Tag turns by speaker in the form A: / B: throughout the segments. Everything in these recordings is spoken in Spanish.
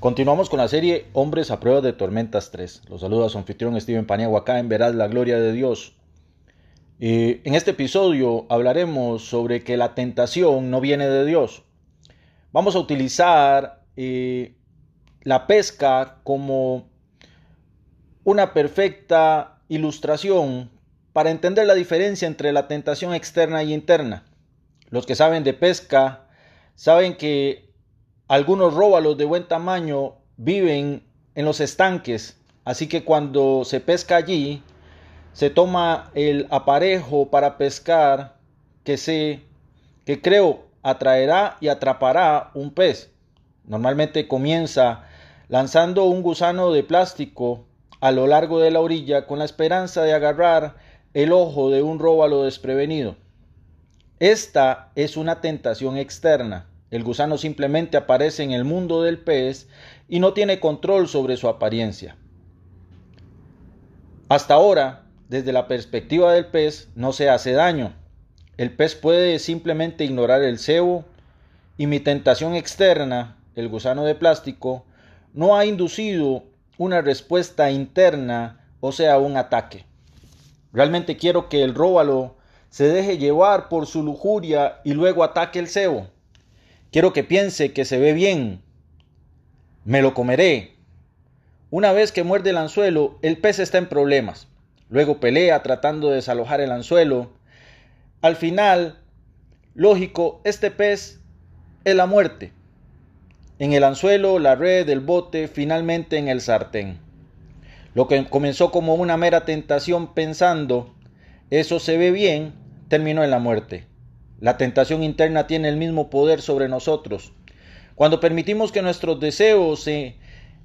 A: Continuamos con la serie Hombres a prueba de tormentas 3. Los saluda su anfitrión Steven Paniagua acá en Verás la Gloria de Dios. Eh, en este episodio hablaremos sobre que la tentación no viene de Dios. Vamos a utilizar eh, la pesca como una perfecta ilustración para entender la diferencia entre la tentación externa y interna. Los que saben de pesca saben que algunos róbalos de buen tamaño viven en los estanques, así que cuando se pesca allí, se toma el aparejo para pescar que se que creo atraerá y atrapará un pez. Normalmente comienza lanzando un gusano de plástico a lo largo de la orilla con la esperanza de agarrar el ojo de un róbalo desprevenido. Esta es una tentación externa. El gusano simplemente aparece en el mundo del pez y no tiene control sobre su apariencia. Hasta ahora, desde la perspectiva del pez, no se hace daño. El pez puede simplemente ignorar el cebo y mi tentación externa, el gusano de plástico, no ha inducido una respuesta interna, o sea, un ataque. Realmente quiero que el róbalo se deje llevar por su lujuria y luego ataque el cebo. Quiero que piense que se ve bien. Me lo comeré. Una vez que muerde el anzuelo, el pez está en problemas. Luego pelea tratando de desalojar el anzuelo. Al final, lógico, este pez es la muerte. En el anzuelo, la red, el bote, finalmente en el sartén. Lo que comenzó como una mera tentación pensando, eso se ve bien, terminó en la muerte. La tentación interna tiene el mismo poder sobre nosotros. Cuando permitimos que nuestros deseos se,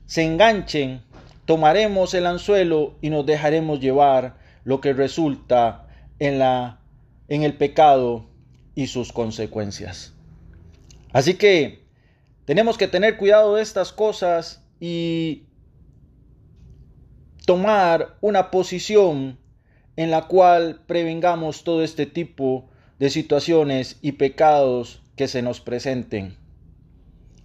A: se enganchen, tomaremos el anzuelo y nos dejaremos llevar, lo que resulta en, la, en el pecado y sus consecuencias. Así que tenemos que tener cuidado de estas cosas y tomar una posición en la cual prevengamos todo este tipo de situaciones y pecados que se nos presenten.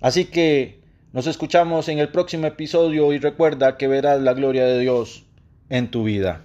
A: Así que nos escuchamos en el próximo episodio y recuerda que verás la gloria de Dios en tu vida.